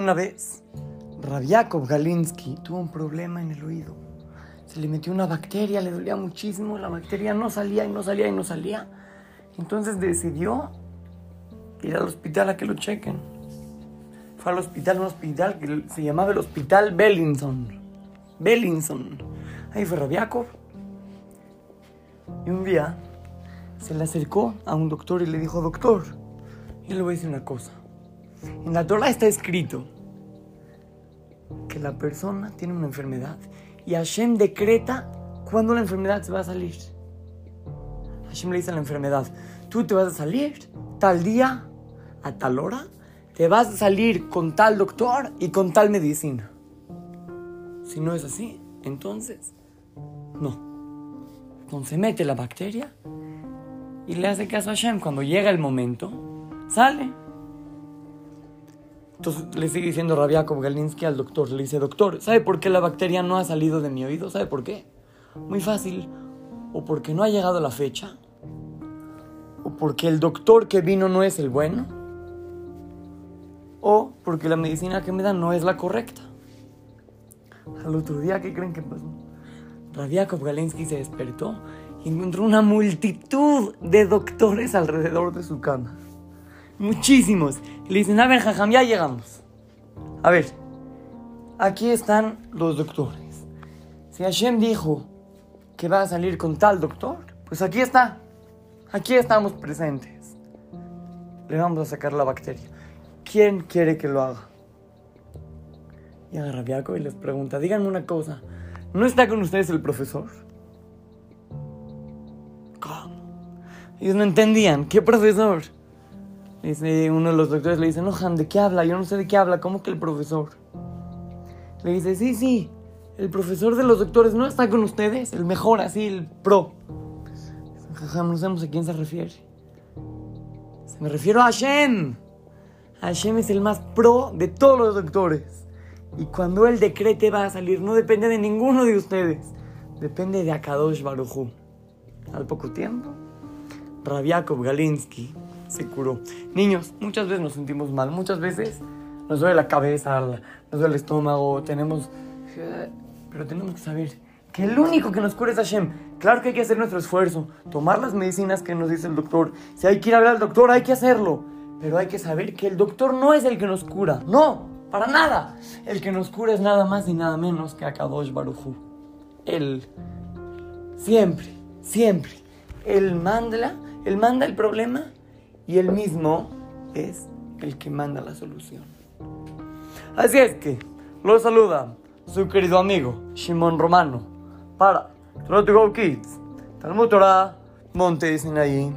Una vez, Rabiakov Galinsky tuvo un problema en el oído. Se le metió una bacteria, le dolía muchísimo, la bacteria no salía y no salía y no salía. Entonces decidió ir al hospital a que lo chequen. Fue al hospital, un hospital que se llamaba el Hospital Bellinson. Bellinson. Ahí fue Rabiakov. Y un día se le acercó a un doctor y le dijo, doctor, yo le voy a decir una cosa. En la Torah está escrito que la persona tiene una enfermedad y Hashem decreta cuándo la enfermedad se va a salir. Hashem le dice a la enfermedad, tú te vas a salir tal día, a tal hora, te vas a salir con tal doctor y con tal medicina. Si no es así, entonces, no. Entonces mete la bacteria y le hace caso a Hashem. Cuando llega el momento, sale. Entonces le sigue diciendo Rabiakov Galinsky al doctor. Le dice, doctor, ¿sabe por qué la bacteria no ha salido de mi oído? ¿Sabe por qué? Muy fácil. O porque no ha llegado la fecha. O porque el doctor que vino no es el bueno. O porque la medicina que me dan no es la correcta. Al otro día, ¿qué creen que pasó? Rabiakov Galinsky se despertó y encontró una multitud de doctores alrededor de su cama. Muchísimos. Le dicen, a ver, Jajam, ya llegamos. A ver, aquí están los doctores. Si Hashem dijo que va a salir con tal doctor, pues aquí está. Aquí estamos presentes. Le vamos a sacar la bacteria. ¿Quién quiere que lo haga? Y a Rabiaco y les pregunta, díganme una cosa, ¿no está con ustedes el profesor? ¿Cómo? Ellos no entendían, ¿qué profesor? Dice uno de los doctores, le dice, no, Han, ¿de qué habla? Yo no sé de qué habla, ¿cómo que el profesor? Le dice, sí, sí, el profesor de los doctores no está con ustedes, el mejor, así, el pro. Jajam, no sabemos a quién se refiere. Se me refiero a Hashem. Hashem es el más pro de todos los doctores. Y cuando él decrete va a salir, no depende de ninguno de ustedes. Depende de Akadosh Baruchu. Al poco tiempo, Rabiakov Galinsky se curó. Niños, muchas veces nos sentimos mal, muchas veces nos duele la cabeza, nos duele el estómago, tenemos... Pero tenemos que saber que el único que nos cura es Hashem. Claro que hay que hacer nuestro esfuerzo, tomar las medicinas que nos dice el doctor. Si hay que ir a ver al doctor, hay que hacerlo. Pero hay que saber que el doctor no es el que nos cura. No, para nada. El que nos cura es nada más y nada menos que Akadosh Baruchu. Él, siempre, siempre, él manda, él manda el problema y él mismo es el que manda la solución. Así es que, lo saluda su querido amigo Shimon Romano para Trot Go Kids, Talmud Torah, Monte Sinaí.